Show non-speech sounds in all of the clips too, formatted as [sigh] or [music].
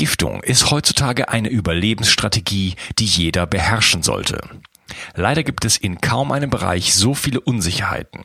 Entgiftung ist heutzutage eine Überlebensstrategie, die jeder beherrschen sollte. Leider gibt es in kaum einem Bereich so viele Unsicherheiten.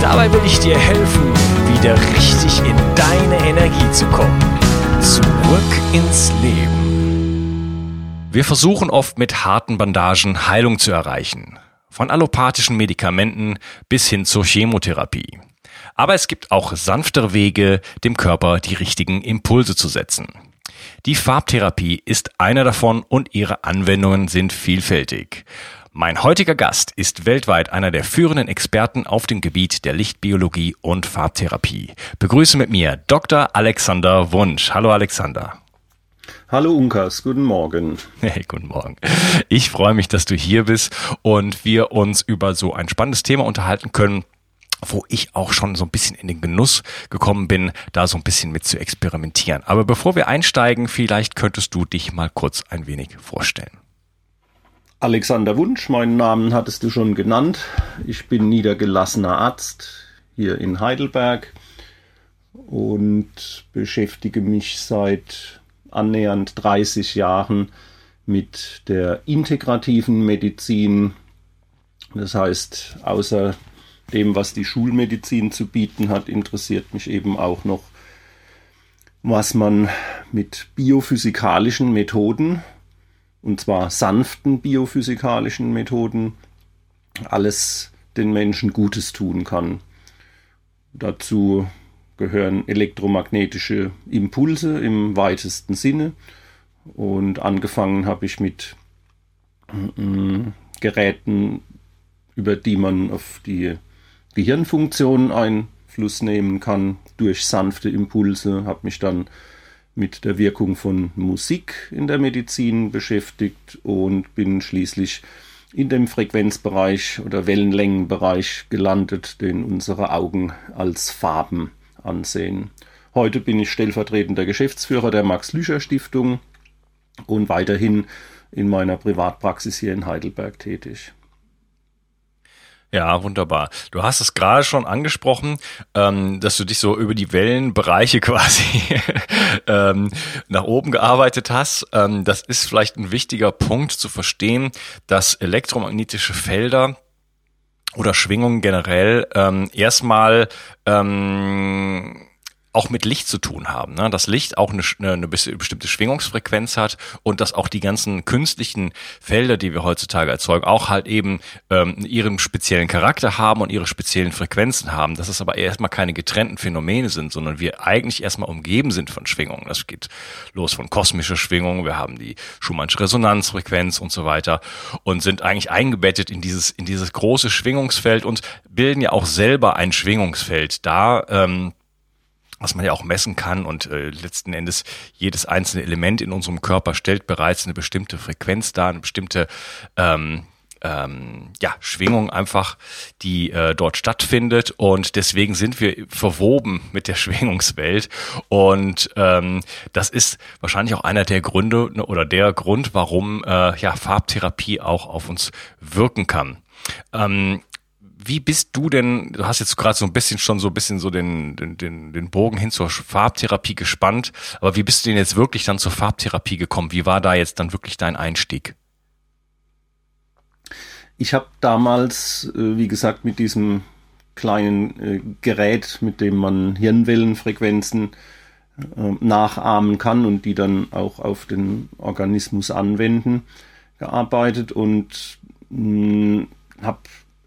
Dabei will ich dir helfen, wieder richtig in deine Energie zu kommen. Zurück ins Leben. Wir versuchen oft mit harten Bandagen Heilung zu erreichen. Von allopathischen Medikamenten bis hin zur Chemotherapie. Aber es gibt auch sanftere Wege, dem Körper die richtigen Impulse zu setzen. Die Farbtherapie ist einer davon und ihre Anwendungen sind vielfältig. Mein heutiger Gast ist weltweit einer der führenden Experten auf dem Gebiet der Lichtbiologie und Farbtherapie. Begrüße mit mir Dr. Alexander Wunsch. Hallo Alexander. Hallo Unkas, guten Morgen. [laughs] Hey, guten Morgen. Ich freue mich, dass du hier bist und wir uns über so ein spannendes Thema unterhalten können, wo ich auch schon so ein bisschen in den Genuss gekommen bin, da so ein bisschen mit zu experimentieren. Aber bevor wir einsteigen, vielleicht könntest du dich mal kurz ein wenig vorstellen. Alexander Wunsch, meinen Namen hattest du schon genannt. Ich bin niedergelassener Arzt hier in Heidelberg und beschäftige mich seit annähernd 30 Jahren mit der integrativen Medizin. Das heißt, außer dem, was die Schulmedizin zu bieten hat, interessiert mich eben auch noch, was man mit biophysikalischen Methoden, und zwar sanften biophysikalischen Methoden, alles den Menschen Gutes tun kann. Dazu gehören elektromagnetische Impulse im weitesten Sinne. Und angefangen habe ich mit äh, Geräten, über die man auf die Gehirnfunktionen Einfluss nehmen kann durch sanfte Impulse, habe mich dann mit der Wirkung von Musik in der Medizin beschäftigt und bin schließlich in dem Frequenzbereich oder Wellenlängenbereich gelandet, den unsere Augen als Farben ansehen. Heute bin ich stellvertretender Geschäftsführer der Max-Lüscher-Stiftung und weiterhin in meiner Privatpraxis hier in Heidelberg tätig. Ja, wunderbar. Du hast es gerade schon angesprochen, ähm, dass du dich so über die Wellenbereiche [laughs] quasi ähm, nach oben gearbeitet hast. Ähm, das ist vielleicht ein wichtiger Punkt zu verstehen, dass elektromagnetische Felder oder Schwingungen generell ähm, erstmal ähm, auch mit Licht zu tun haben. Ne? Dass Licht auch eine, eine bestimmte Schwingungsfrequenz hat und dass auch die ganzen künstlichen Felder, die wir heutzutage erzeugen, auch halt eben ähm, ihren speziellen Charakter haben und ihre speziellen Frequenzen haben. Dass es aber erstmal keine getrennten Phänomene sind, sondern wir eigentlich erstmal umgeben sind von Schwingungen. Das geht los von kosmischer Schwingung, wir haben die Schumannsche Resonanzfrequenz und so weiter und sind eigentlich eingebettet in dieses, in dieses große Schwingungsfeld und bilden ja auch selber ein Schwingungsfeld da. Ähm, was man ja auch messen kann und äh, letzten Endes jedes einzelne Element in unserem Körper stellt bereits eine bestimmte Frequenz dar, eine bestimmte ähm, ähm, ja, Schwingung einfach, die äh, dort stattfindet und deswegen sind wir verwoben mit der [laughs] Schwingungswelt und ähm, das ist wahrscheinlich auch einer der Gründe ne, oder der Grund, warum äh, ja Farbtherapie auch auf uns wirken kann. Ähm, wie bist du denn, du hast jetzt gerade so ein bisschen schon so ein bisschen so den, den, den, den Bogen hin zur Farbtherapie gespannt, aber wie bist du denn jetzt wirklich dann zur Farbtherapie gekommen? Wie war da jetzt dann wirklich dein Einstieg? Ich habe damals, äh, wie gesagt, mit diesem kleinen äh, Gerät, mit dem man Hirnwellenfrequenzen äh, nachahmen kann und die dann auch auf den Organismus anwenden, gearbeitet und habe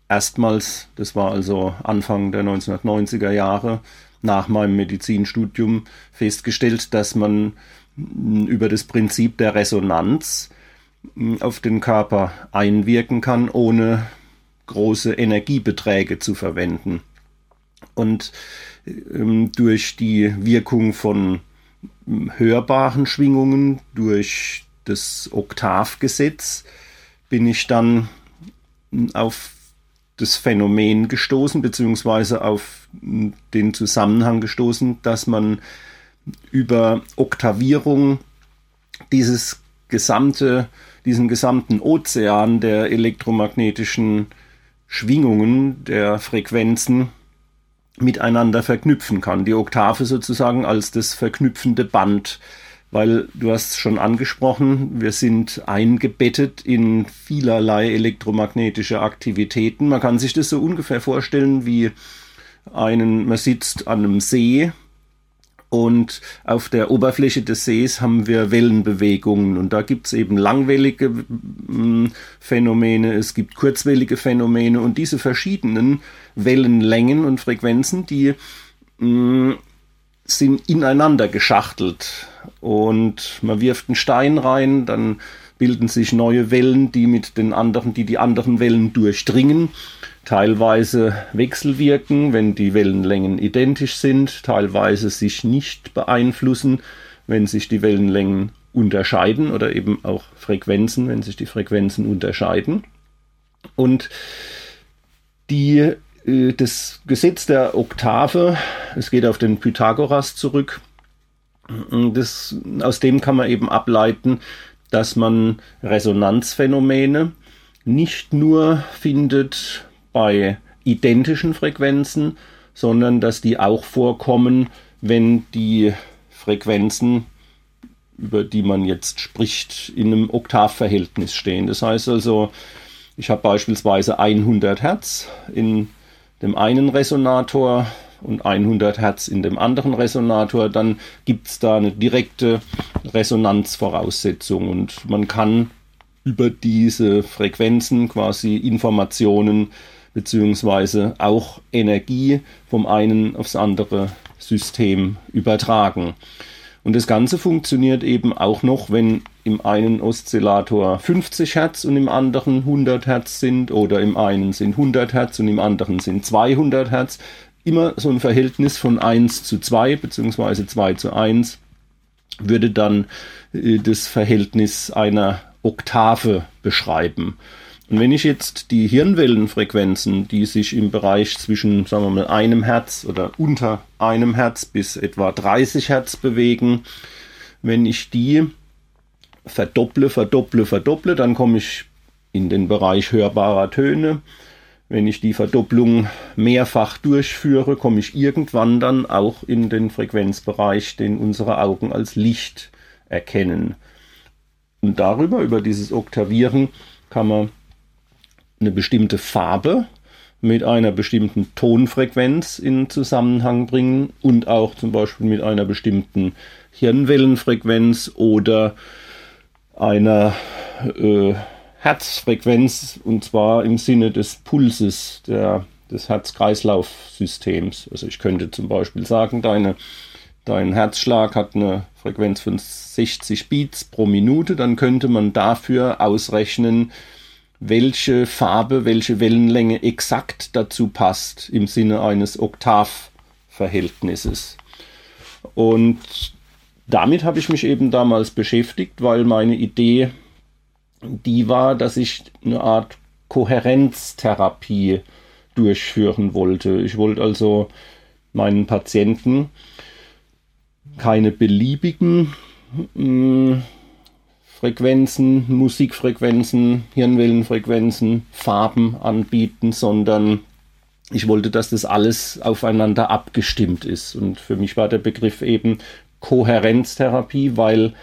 erstmals, das war also Anfang der 1990er Jahre, nach meinem Medizinstudium festgestellt, dass man über das Prinzip der Resonanz auf den Körper einwirken kann, ohne große Energiebeträge zu verwenden. Und ähm, durch die Wirkung von hörbaren Schwingungen, durch das Oktavgesetz, bin ich dann auf das Phänomen gestoßen, beziehungsweise auf den Zusammenhang gestoßen, dass man über Oktavierung dieses gesamte, diesen gesamten Ozean der elektromagnetischen Schwingungen, der Frequenzen miteinander verknüpfen kann. Die Oktave sozusagen als das verknüpfende Band weil du hast schon angesprochen, wir sind eingebettet in vielerlei elektromagnetische Aktivitäten. Man kann sich das so ungefähr vorstellen wie einen, man sitzt an einem See und auf der Oberfläche des Sees haben wir Wellenbewegungen und da gibt es eben langwellige hm, Phänomene, es gibt kurzwellige Phänomene und diese verschiedenen Wellenlängen und Frequenzen, die mh, hm, sind ineinander geschachtelt und man wirft einen Stein rein, dann bilden sich neue Wellen, die mit den anderen, die die anderen Wellen durchdringen, teilweise wechselwirken, wenn die Wellenlängen identisch sind, teilweise sich nicht beeinflussen, wenn sich die Wellenlängen unterscheiden oder eben auch Frequenzen, wenn sich die Frequenzen unterscheiden. Und die das Gesetz der Oktave, es geht auf den Pythagoras zurück, das, aus dem kann man eben ableiten, dass man Resonanzphänomene nicht nur findet bei identischen Frequenzen, sondern dass die auch vorkommen, wenn die Frequenzen, über die man jetzt spricht, in einem Oktavverhältnis stehen. Das heißt also, ich habe beispielsweise 100 Hertz in dem einen Resonator und 100 Hertz in dem anderen Resonator, dann gibt es da eine direkte Resonanzvoraussetzung und man kann über diese Frequenzen quasi Informationen beziehungsweise auch Energie vom einen aufs andere System übertragen. Und das Ganze funktioniert eben auch noch, wenn im einen Oszillator 50 Hertz und im anderen 100 Hertz sind oder im einen sind 100 Hertz und im anderen sind 200 Hertz. Immer so ein Verhältnis von 1 zu 2 bzw. 2 zu 1 würde dann äh, das Verhältnis einer Oktave beschreiben. Und wenn ich jetzt die Hirnwellenfrequenzen, die sich im Bereich zwischen, sagen wir mal, einem Hertz oder unter einem Hertz bis etwa 30 Hertz bewegen, wenn ich die verdopple, verdopple, verdopple, dann komme ich in den Bereich hörbarer Töne. Wenn ich die Verdopplung mehrfach durchführe, komme ich irgendwann dann auch in den Frequenzbereich, den unsere Augen als Licht erkennen. Und darüber, über dieses Oktavieren, kann man eine bestimmte Farbe mit einer bestimmten Tonfrequenz in Zusammenhang bringen und auch zum Beispiel mit einer bestimmten Hirnwellenfrequenz oder einer äh, Herzfrequenz und zwar im Sinne des Pulses der, des Herz-Kreislauf-Systems. Also ich könnte zum Beispiel sagen, deine, dein Herzschlag hat eine Frequenz von 60 Beats pro Minute, dann könnte man dafür ausrechnen, welche Farbe, welche Wellenlänge exakt dazu passt im Sinne eines Oktavverhältnisses. Und damit habe ich mich eben damals beschäftigt, weil meine Idee die war, dass ich eine Art Kohärenztherapie durchführen wollte. Ich wollte also meinen Patienten keine beliebigen mh, hm, Frequenzen, Musikfrequenzen, Hirnwellenfrequenzen, Farben anbieten, sondern ich wollte, dass das alles aufeinander abgestimmt ist. Und für mich war der Begriff eben Kohärenztherapie, weil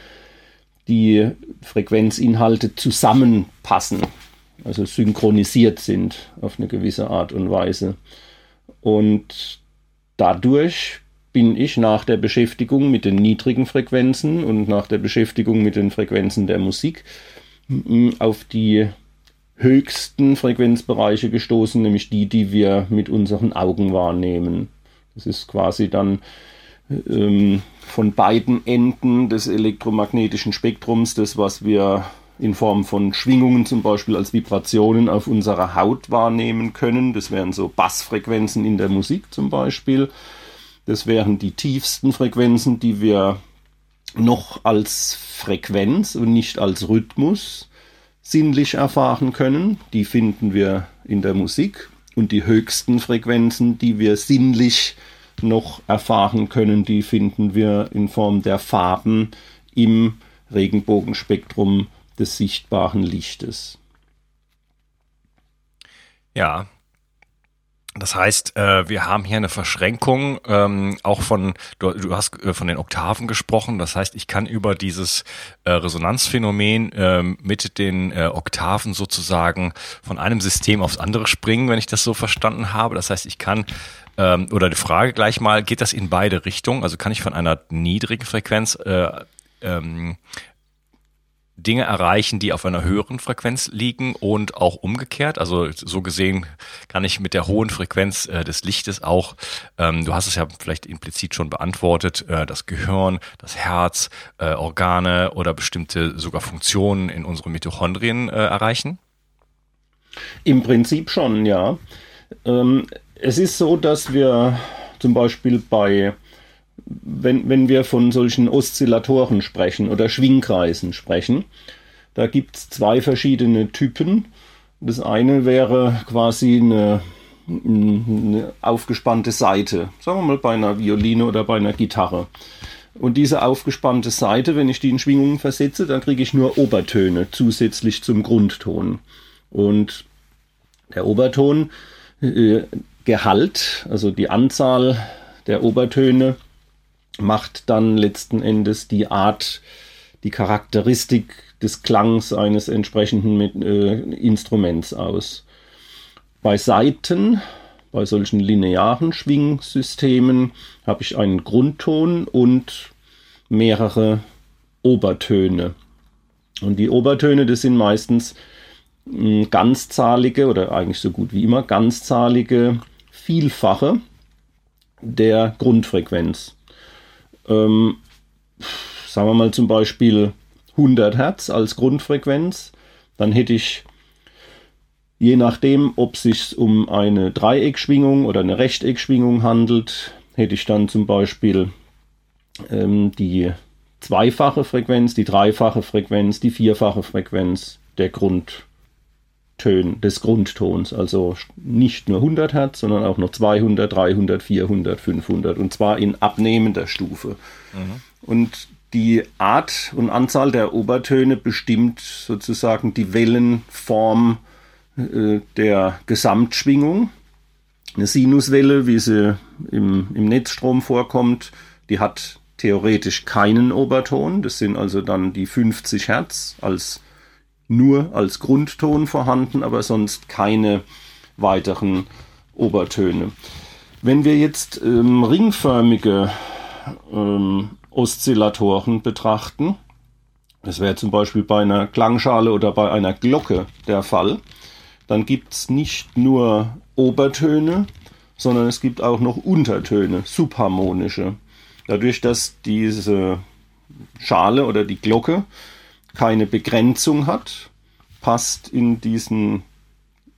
die Frequenzinhalte zusammenpassen, also synchronisiert sind auf eine gewisse Art und Weise. Und dadurch bin ich nach der Beschäftigung mit den niedrigen Frequenzen und nach der Beschäftigung mit den Frequenzen der Musik auf die höchsten Frequenzbereiche gestoßen, nämlich die, die wir mit unseren Augen wahrnehmen. Das ist quasi dann ähm, von beiden Enden des elektromagnetischen Spektrums, das, was wir in Form von Schwingungen zum Beispiel als Vibrationen auf unserer Haut wahrnehmen können. Das wären so Bassfrequenzen in der Musik zum Beispiel. Das wären die tiefsten Frequenzen, die wir noch als Frequenz und nicht als Rhythmus sinnlich erfahren können. Die finden wir in der Musik. Und die höchsten Frequenzen, die wir sinnlich noch erfahren können, die finden wir in Form der Farben im Regenbogenspektrum des sichtbaren Lichtes. Ja, das heißt, äh, wir haben hier eine Verschränkung, ähm, auch von, du, hast äh, von den Oktaven gesprochen, das heißt, ich kann über dieses äh, Resonanzphänomen äh, mit den Oktaven sozusagen von einem System aufs andere springen, wenn ich das so verstanden habe. Das heißt, ich kann, ähm, oder die Frage gleich mal, geht das in beide Richtungen? Also kann ich von einer niedrigen Frequenz äh, ähm, Dinge erreichen, die auf einer höheren Frequenz liegen und auch umgekehrt. Also so gesehen kann ich mit der hohen Frequenz äh, des Lichtes auch, ähm, du hast es ja vielleicht implizit schon beantwortet, äh, das Gehirn, das Herz, äh, Organe oder bestimmte sogar Funktionen in unseren Mitochondrien äh, erreichen? Im Prinzip schon, ja. Ähm, es ist so, dass wir zum Beispiel bei wenn, wenn wir von solchen Oszillatoren sprechen oder Schwingkreisen sprechen, da gibt es zwei verschiedene Typen. Das eine wäre quasi eine, eine aufgespannte Seite, sagen wir mal bei einer Violine oder bei einer Gitarre. Und diese aufgespannte Seite, wenn ich die in Schwingungen versetze, dann kriege ich nur Obertöne zusätzlich zum Grundton. Und der Oberton, äh, Gehalt, also die Anzahl der Obertöne, macht dann letzten Endes die Art, die Charakteristik des Klangs eines entsprechenden äh, Instruments aus. Bei Saiten, bei solchen linearen Schwingsystemen, habe ich einen Grundton und mehrere Obertöne. Und die Obertöne, das sind meistens hm, ganzzahlige oder eigentlich so gut wie immer ganzzahlige Vielfache der Grundfrequenz ähm, sagen wir mal zum Beispiel 100 Hertz als Grundfrequenz, dann hätte ich je nachdem, ob es sich um eine Dreieckschwingung oder eine Rechteckschwingung handelt, hätte ich dann zum Beispiel ähm, die zweifache Frequenz, die dreifache Frequenz, die vierfache Frequenz der Grund, Tön, des Grundtons. Also nicht nur 100 Hertz, sondern auch noch 200, 300, 400, 500 und zwar in abnehmender Stufe. Mhm. Und die Art und Anzahl der Obertöne bestimmt sozusagen die Wellenform äh, der Gesamtschwingung. Eine Sinuswelle, wie sie im, im Netzstrom vorkommt, die hat theoretisch keinen Oberton. Das sind also dann die 50 Hertz als nur als Grundton vorhanden, aber sonst keine weiteren Obertöne. Wenn wir jetzt ähm, ringförmige ähm, Oszillatoren betrachten, das wäre zum Beispiel bei einer Klangschale oder bei einer Glocke der Fall, dann gibt es nicht nur Obertöne, sondern es gibt auch noch Untertöne, subharmonische. Dadurch, dass diese Schale oder die Glocke keine Begrenzung hat, passt in diesen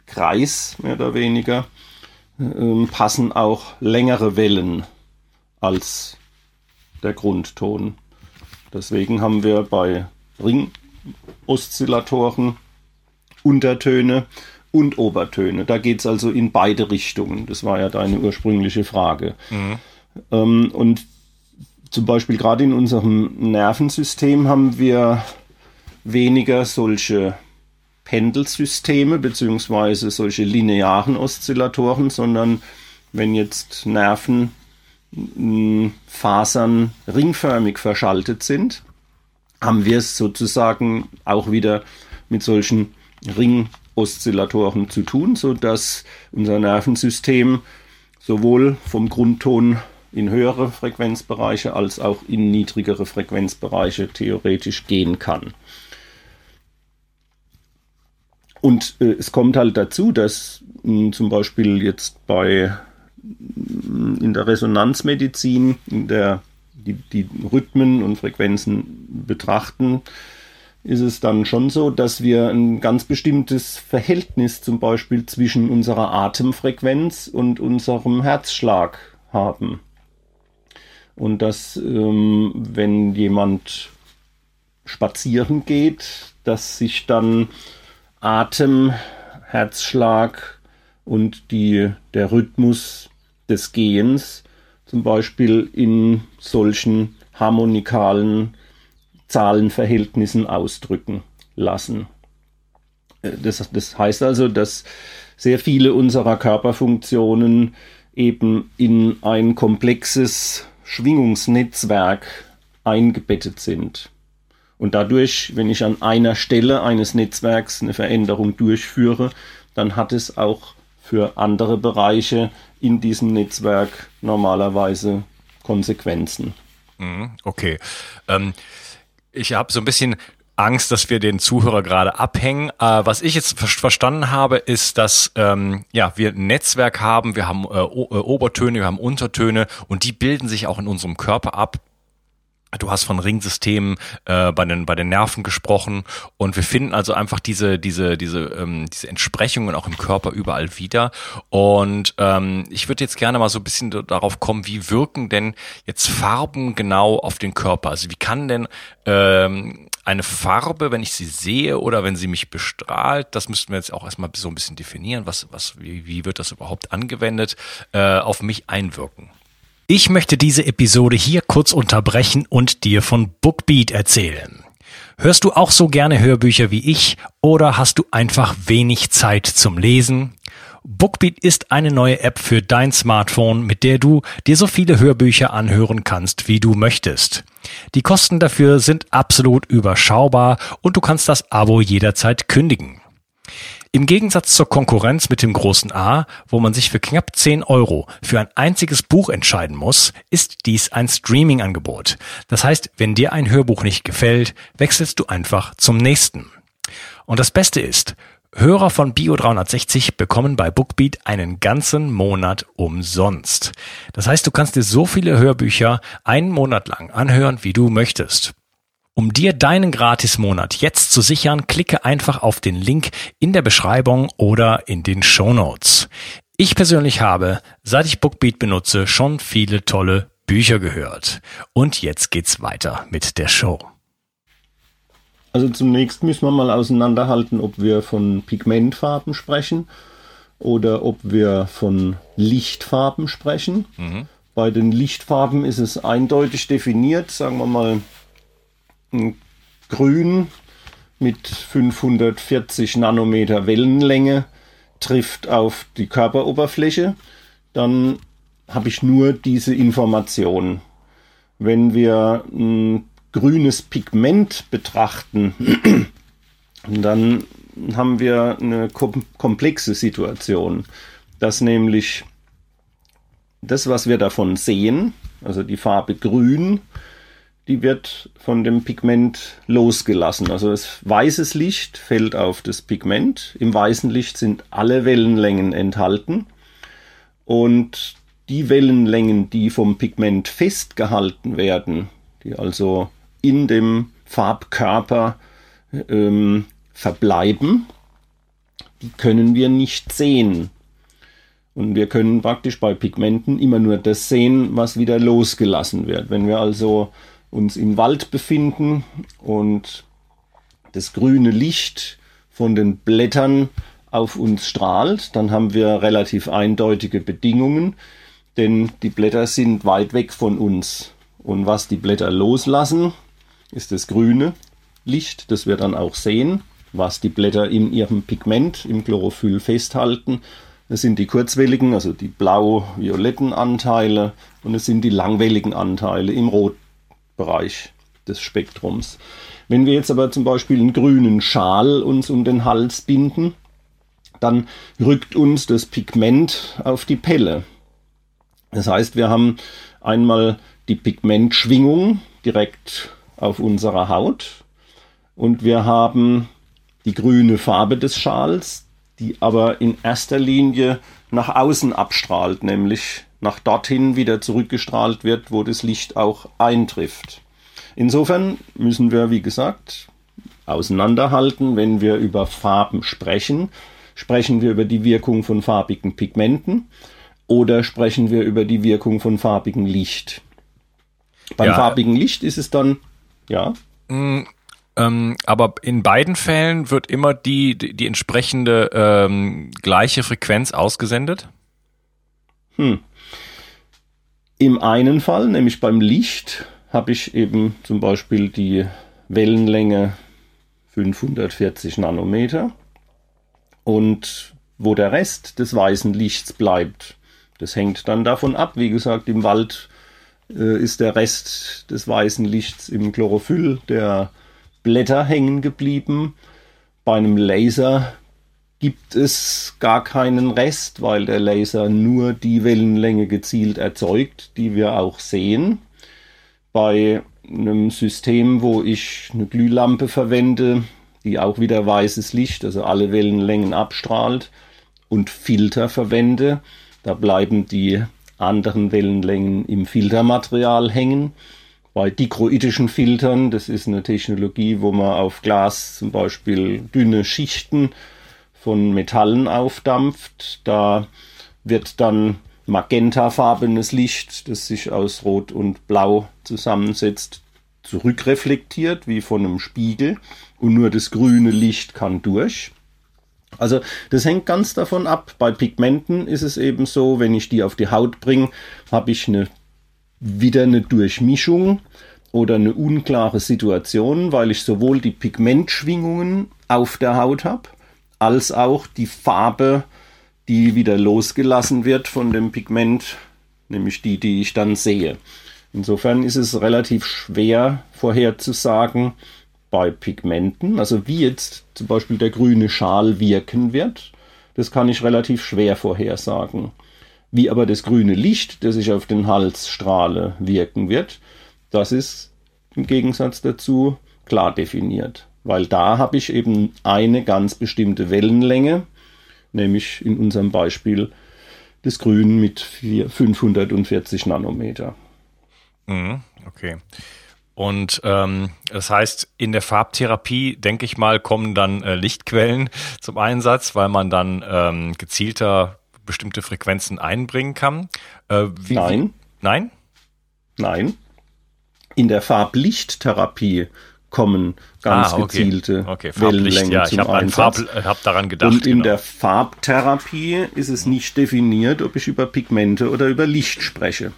Kreis mehr oder weniger, äh, passen auch längere Wellen als der Grundton. Deswegen haben wir bei Ringoszillatoren Untertöne und Obertöne. Da geht es also in beide Richtungen. Das war ja deine ursprüngliche Frage. Mhm. Ähm, und zum Beispiel gerade in unserem Nervensystem haben wir weniger solche Pendelsysteme beziehungsweise solche linearen Oszillatoren, sondern wenn jetzt Nervenfasern ringförmig verschaltet sind, haben wir es sozusagen auch wieder mit solchen Ringoszillatoren zu tun, sodass unser Nervensystem sowohl vom Grundton in höhere Frequenzbereiche als auch in niedrigere Frequenzbereiche theoretisch gehen kann. Und äh, es kommt halt dazu, dass mh, zum Beispiel jetzt bei mh, in der Resonanzmedizin, in der die, die Rhythmen und Frequenzen betrachten, ist es dann schon so, dass wir ein ganz bestimmtes Verhältnis zum Beispiel zwischen unserer Atemfrequenz und unserem Herzschlag haben. Und dass, ähm, wenn jemand spazieren geht, dass sich dann Atem, Herzschlag und die, der Rhythmus des Gehens zum Beispiel in solchen harmonikalen Zahlenverhältnissen ausdrücken lassen. Äh, das, das heißt also, dass sehr viele unserer Körperfunktionen eben in ein komplexes Schwingungsnetzwerk eingebettet sind. Und dadurch, wenn ich an einer Stelle eines Netzwerks eine Veränderung durchführe, dann hat es auch für andere Bereiche in diesem Netzwerk normalerweise Konsequenzen. Mhm, okay. Ähm, ich habe so ein bisschen Angst, dass wir den Zuhörer gerade abhängen. Äh, was ich jetzt ver verstanden habe, ist, dass ähm, ja wir ein Netzwerk haben, wir haben äh, Obertöne, wir haben Untertöne und die bilden sich auch in unserem Körper ab. Du hast von Ringsystemen äh, bei den bei den Nerven gesprochen und wir finden also einfach diese diese diese ähm, diese Entsprechungen auch im Körper überall wieder und ähm, ich würde jetzt gerne mal so ein bisschen darauf kommen, wie wirken denn jetzt Farben genau auf den Körper? Also wie kann denn ähm, eine Farbe, wenn ich sie sehe oder wenn sie mich bestrahlt, das müssten wir jetzt auch erstmal so ein bisschen definieren, was was wie, wie wird das überhaupt angewendet, äh, auf mich einwirken? Ich möchte diese Episode hier kurz unterbrechen und dir von Bookbeat erzählen. Hörst du auch so gerne Hörbücher wie ich oder hast du einfach wenig Zeit zum Lesen? Bookbeat ist eine neue App für dein Smartphone, mit der du dir so viele Hörbücher anhören kannst, wie du möchtest. Die Kosten dafür sind absolut überschaubar und du kannst das Abo jederzeit kündigen. Im Gegensatz zur Konkurrenz mit dem großen A, wo man sich für knapp 10 Euro für ein einziges Buch entscheiden muss, ist dies ein Streaming-Angebot. Das heißt, wenn dir ein Hörbuch nicht gefällt, wechselst du einfach zum nächsten. Und das Beste ist, Hörer von Bio360 bekommen bei Bookbeat einen ganzen Monat umsonst. Das heißt, du kannst dir so viele Hörbücher einen Monat lang anhören, wie du möchtest. Um dir deinen Gratismonat jetzt zu sichern, klicke einfach auf den Link in der Beschreibung oder in den Show Notes. Ich persönlich habe, seit ich Bookbeat benutze, schon viele tolle Bücher gehört. Und jetzt geht's weiter mit der Show. Also zunächst müssen wir mal auseinanderhalten, ob wir von Pigmentfarben sprechen oder ob wir von Lichtfarben sprechen. Mhm. Bei den Lichtfarben ist es eindeutig definiert, sagen wir mal Grün mit 540 Nanometer Wellenlänge trifft auf die Körperoberfläche, dann habe ich nur diese Information. Wenn wir ein grünes Pigment betrachten, [clears throat] dann haben wir eine komplexe Situation, dass nämlich das, was wir davon sehen, also die Farbe grün, die wird von dem Pigment losgelassen. Also das weißes Licht fällt auf das Pigment. Im weißen Licht sind alle Wellenlängen enthalten. Und die Wellenlängen, die vom Pigment festgehalten werden, die also in dem Farbkörper ähm, verbleiben, die können wir nicht sehen. Und wir können praktisch bei Pigmenten immer nur das sehen, was wieder losgelassen wird. Wenn wir also uns im Wald befinden und das grüne Licht von den Blättern auf uns strahlt, dann haben wir relativ eindeutige Bedingungen, denn die Blätter sind weit weg von uns. Und was die Blätter loslassen, ist das grüne Licht, das wir dann auch sehen. Was die Blätter in ihrem Pigment, im Chlorophyll festhalten, das sind die kurzwelligen, also die blau-violetten Anteile und es sind die langwelligen Anteile im Rot Bereich des Spektrums. Wenn wir jetzt aber zum Beispiel einen grünen Schal uns um den Hals binden, dann rückt uns das Pigment auf die Pelle. Das heißt, wir haben einmal die Pigmentschwingung direkt auf unserer Haut und wir haben die grüne Farbe des Schals, die aber in erster Linie nach außen abstrahlt, nämlich nach dorthin wieder zurückgestrahlt wird, wo das Licht auch eintrifft. Insofern müssen wir, wie gesagt, auseinanderhalten, wenn wir über Farben sprechen. Sprechen wir über die Wirkung von farbigen Pigmenten oder sprechen wir über die Wirkung von farbigem Licht? Beim ja. farbigen Licht ist es dann, ja. Ähm, aber in beiden Fällen wird immer die, die, die entsprechende ähm, gleiche Frequenz ausgesendet? Hm. Im einen Fall, nämlich beim Licht, habe ich eben zum Beispiel die Wellenlänge 540 Nanometer und wo der Rest des weißen Lichts bleibt, das hängt dann davon ab. Wie gesagt, im Wald äh, ist der Rest des weißen Lichts im Chlorophyll der Blätter hängen geblieben. Bei einem Laser gibt es gar keinen Rest, weil der Laser nur die Wellenlänge gezielt erzeugt, die wir auch sehen. Bei einem System, wo ich eine Glühlampe verwende, die auch wieder weißes Licht, also alle Wellenlängen abstrahlt und Filter verwende, da bleiben die anderen Wellenlängen im Filtermaterial hängen. Bei dikroitischen Filtern, das ist eine Technologie, wo man auf Glas zum Beispiel dünne Schichten von Metallen aufdampft. Da wird dann magentafarbenes Licht, das sich aus Rot und Blau zusammensetzt, zurückreflektiert wie von einem Spiegel und nur das grüne Licht kann durch. Also das hängt ganz davon ab. Bei Pigmenten ist es eben so, wenn ich die auf die Haut bringe, habe ich eine, wieder eine Durchmischung oder eine unklare Situation, weil ich sowohl die Pigmentschwingungen auf der Haut habe, als auch die Farbe, die wieder losgelassen wird von dem Pigment, nämlich die, die ich dann sehe. Insofern ist es relativ schwer vorherzusagen bei Pigmenten, also wie jetzt zum Beispiel der grüne Schal wirken wird, das kann ich relativ schwer vorhersagen. Wie aber das grüne Licht, das ich auf den Hals strahle, wirken wird, das ist im Gegensatz dazu klar definiert weil da habe ich eben eine ganz bestimmte Wellenlänge, nämlich in unserem Beispiel das Grün mit 540 Nanometer. Mhm, okay. Und ähm, das heißt, in der Farbtherapie, denke ich mal, kommen dann äh, Lichtquellen [laughs] zum Einsatz, weil man dann ähm, gezielter bestimmte Frequenzen einbringen kann. Äh, wie, Nein. Nein? Nein. In der Farblichttherapie kommen ganz ah, okay. gezielte okay. Wellenlängen ja, ich habe Farb, hab daran gedacht. Und in genau. der Farbtherapie ist es nicht definiert, ob ich über Pigmente oder über Licht spreche.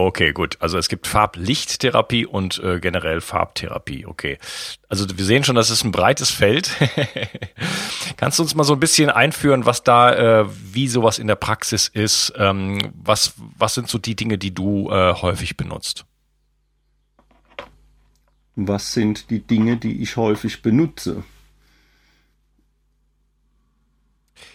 Okay, gut. Also es gibt Farblichttherapie und äh, generell Farbtherapie. Okay. Also wir sehen schon, das ist ein breites Feld. [laughs] Kannst du uns mal so ein bisschen einführen, was da, äh, wie sowas in der Praxis ist? Ähm, was, was sind so die Dinge, die du äh, häufig benutzt? Was sind die Dinge, die ich häufig benutze?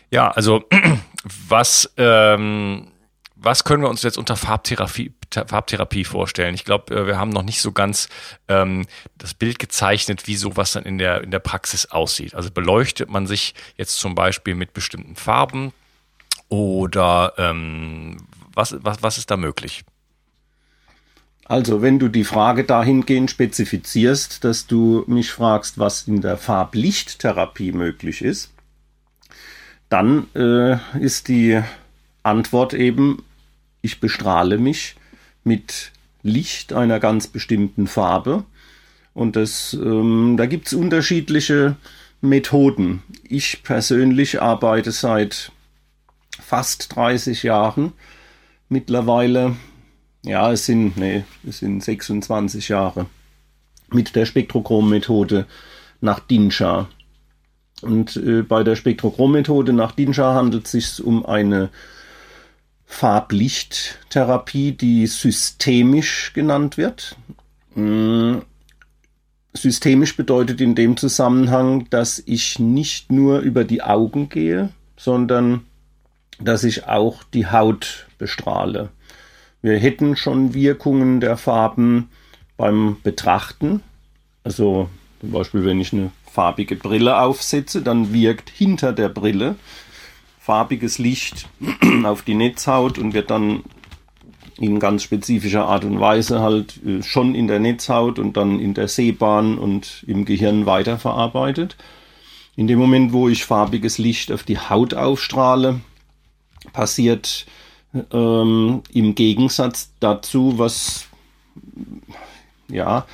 Ja, also [clears throat] was, ähm, was können wir uns jetzt unter Farbtherapie, Farbtherapie vorstellen? Ich glaube, äh, wir haben noch nicht so ganz ähm, das Bild gezeichnet, wie sowas dann in der, in der Praxis aussieht. Also beleuchtet man sich jetzt zum Beispiel mit bestimmten Farben oder ähm, was, was, was ist da möglich? Also, wenn du die Frage dahingehend spezifizierst, dass du mich fragst, was in der Farblichttherapie möglich ist, dann äh, ist die Antwort eben, ich bestrahle mich mit Licht einer ganz bestimmten Farbe. Und das, ähm, da gibt es unterschiedliche Methoden. Ich persönlich arbeite seit fast 30 Jahren mittlerweile ja, es sind, nee, es sind 26 Jahre mit der Spektrochrom-Methode nach Dinsha. Und äh, bei der Spektrochrom-Methode nach Dinsha handelt es sich um eine Farblichttherapie, die systemisch genannt wird. Mm, systemisch bedeutet in dem Zusammenhang, dass ich nicht nur über die Augen gehe, sondern dass ich auch die Haut bestrahle. Wir hätten schon Wirkungen der Farben beim Betrachten. Also zum Beispiel, wenn ich eine farbige Brille aufsetze, dann wirkt hinter der Brille farbiges Licht [clears throat] auf die Netzhaut und wird dann in ganz spezifischer Art und Weise halt äh, schon in der Netzhaut und dann in der Sehbahn und im Gehirn weiterverarbeitet. In dem Moment, wo ich farbiges Licht auf die Haut aufstrahle, passiert ähm, im Gegensatz dazu, was ja,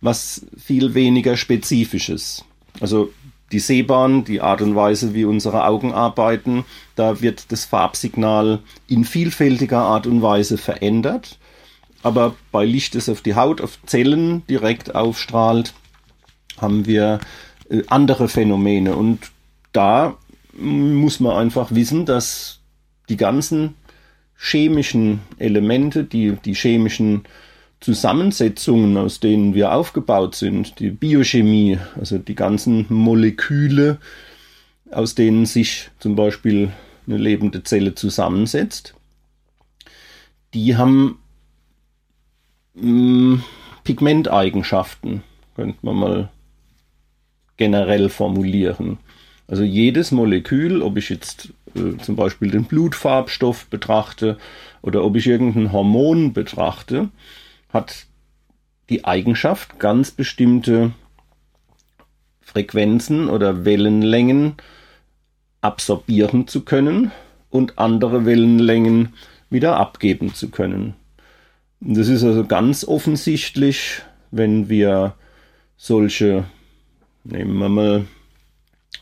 was viel weniger spezifisches. Also die Sehbahn, die Art und Weise, wie unsere Augen arbeiten, da wird das Farbsignal in vielfältiger Art und Weise verändert. Aber bei Licht, das auf die Haut, auf Zellen direkt aufstrahlt, haben wir äh, andere Phänomene. Und da muss man einfach wissen, dass die ganzen chemischen Elemente, die, die chemischen Zusammensetzungen, aus denen wir aufgebaut sind, die Biochemie, also die ganzen Moleküle, aus denen sich zum Beispiel eine lebende Zelle zusammensetzt, die haben mh, mm, Pigmenteigenschaften, könnte man mal generell formulieren. Also jedes Molekül, ob ich jetzt äh, zum Beispiel den Blutfarbstoff betrachte oder ob ich irgendein Hormon betrachte, hat die Eigenschaft, ganz bestimmte Frequenzen oder Wellenlängen absorbieren zu können und andere Wellenlängen wieder abgeben zu können. Das ist also ganz offensichtlich, wenn wir solche, nehmen wir mal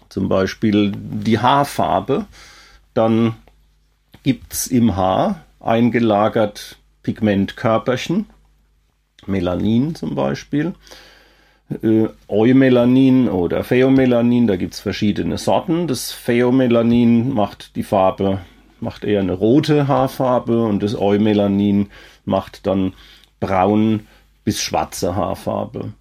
zum Beispiel die Haarfarbe, dann gibt es im Haar eingelagert Pigmentkörperchen, Melanin zum Beispiel, äh, Eumelanin oder Pheomelanin, da gibt es verschiedene Sorten. Das Pheomelanin macht die Farbe, macht eher eine rote Haarfarbe und das Eumelanin macht dann braun bis schwarze Haarfarbe.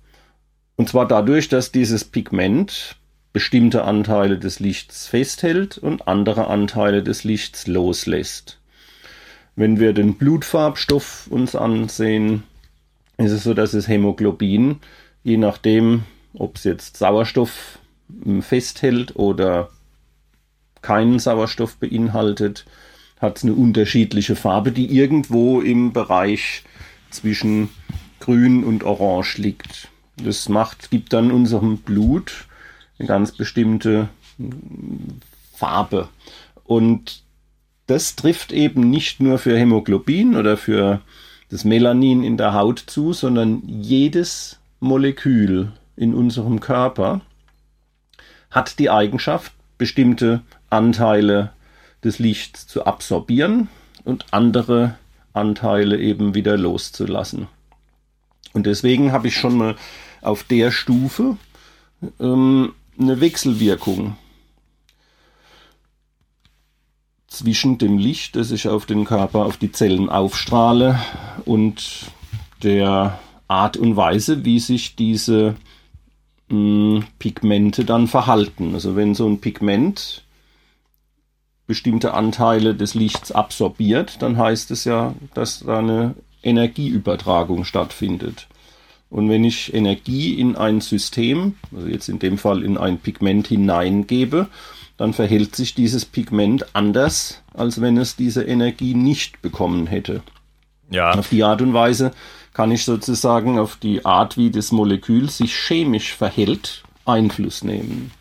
Und zwar dadurch, dass dieses Pigment bestimmte Anteile des Lichts festhält und andere Anteile des Lichts loslässt. Wenn wir den Blutfarbstoff uns ansehen, ist es so, dass das Hämoglobin, je nachdem, ob es jetzt Sauerstoff hm, festhält oder keinen Sauerstoff beinhaltet, hat es eine unterschiedliche Farbe, die irgendwo im Bereich zwischen grün und orange liegt. Das macht, gibt dann unserem Blut eine ganz bestimmte hm, Farbe. Und das trifft eben nicht nur für Hämoglobin oder für das Melanin in der Haut zu, sondern jedes Molekül in unserem Körper hat die Eigenschaft, bestimmte Anteile des Lichts zu absorbieren und andere Anteile eben wieder loszulassen. Und deswegen habe ich schon mal auf der Stufe ähm, eine Wechselwirkung zwischen dem Licht, das ich auf den Körper, auf die Zellen aufstrahle und der Art und Weise, wie sich diese mh, hm, Pigmente dann verhalten. Also wenn so ein Pigment bestimmte Anteile des Lichts absorbiert, dann heißt es ja, dass da eine Energieübertragung stattfindet. Und wenn ich Energie in ein System, also jetzt in dem Fall in ein Pigment hineingebe, dann verhält sich dieses Pigment anders, als wenn es diese Energie nicht bekommen hätte. Ja. Auf die Art und Weise kann ich sozusagen auf die Art, wie das Molekül sich chemisch verhält, Einfluss nehmen.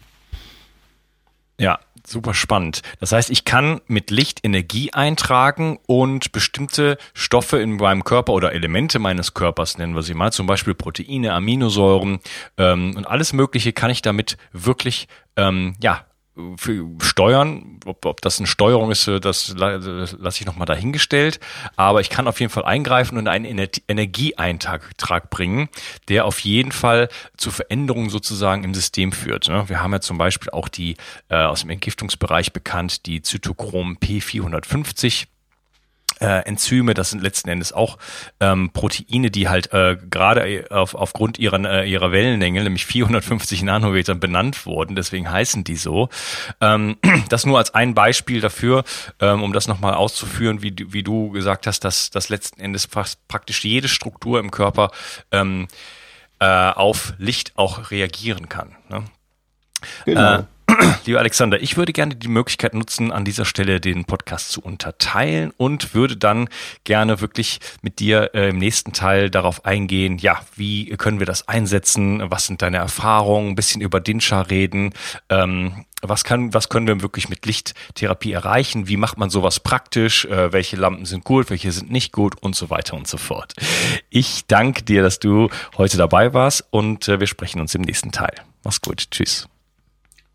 Ja, super spannend. Das heißt, ich kann mit Licht Energie eintragen und bestimmte Stoffe in meinem Körper oder Elemente meines Körpers, nennen wir sie mal, zum Beispiel Proteine, Aminosäuren ähm, und alles Mögliche kann ich damit wirklich ähm, ja für Steuern, ob, ob das eine Steuerung ist, das lasse ich nochmal dahingestellt. Aber ich kann auf jeden Fall eingreifen und einen Energieeintrag bringen, der auf jeden Fall zu Veränderungen sozusagen im System führt. Ne? Wir haben ja zum Beispiel auch die äh, aus dem Entgiftungsbereich bekannt, die Zytochrom P450 äh, Enzyme, das sind letzten Endes auch ähm, Proteine, die halt äh, gerade auf, aufgrund ihrer, äh, ihrer Wellenlänge, nämlich 450 Nanometer, benannt wurden. Deswegen heißen die so. Ähm, [clears throat] das nur als ein Beispiel dafür, ähm, um das nochmal auszuführen, wie, wie du gesagt hast, dass, dass letzten Endes fast praktisch jede Struktur im Körper ähm, äh, auf Licht auch reagieren kann. Ne? Genau. [clears throat] Lieber Alexander, ich würde gerne die Möglichkeit nutzen, an dieser Stelle den Podcast zu unterteilen und würde dann gerne wirklich mit dir äh, im nächsten Teil darauf eingehen, ja, wie können wir das einsetzen, was sind deine Erfahrungen, ein bisschen über Dinsha reden, ähm, was kann, was können wir wirklich mit Lichttherapie erreichen? Wie macht man sowas praktisch? Äh, welche Lampen sind gut, welche sind nicht gut und so weiter und so fort. Ich danke dir, dass du heute dabei warst und äh, wir sprechen uns im nächsten Teil. Mach's gut. Tschüss.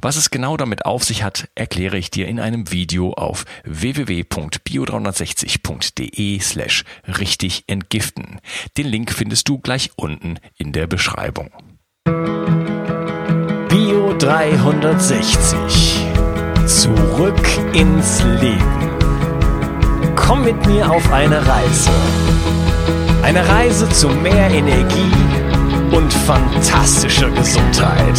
Was es genau damit auf sich hat, erkläre ich dir in einem Video auf www.bio360.de slash richtig entgiften. Den Link findest du gleich unten in der Beschreibung. Bio 360. Zurück ins Leben. Komm mit mir auf eine Reise. Eine Reise zu mehr Energie und fantastischer Gesundheit.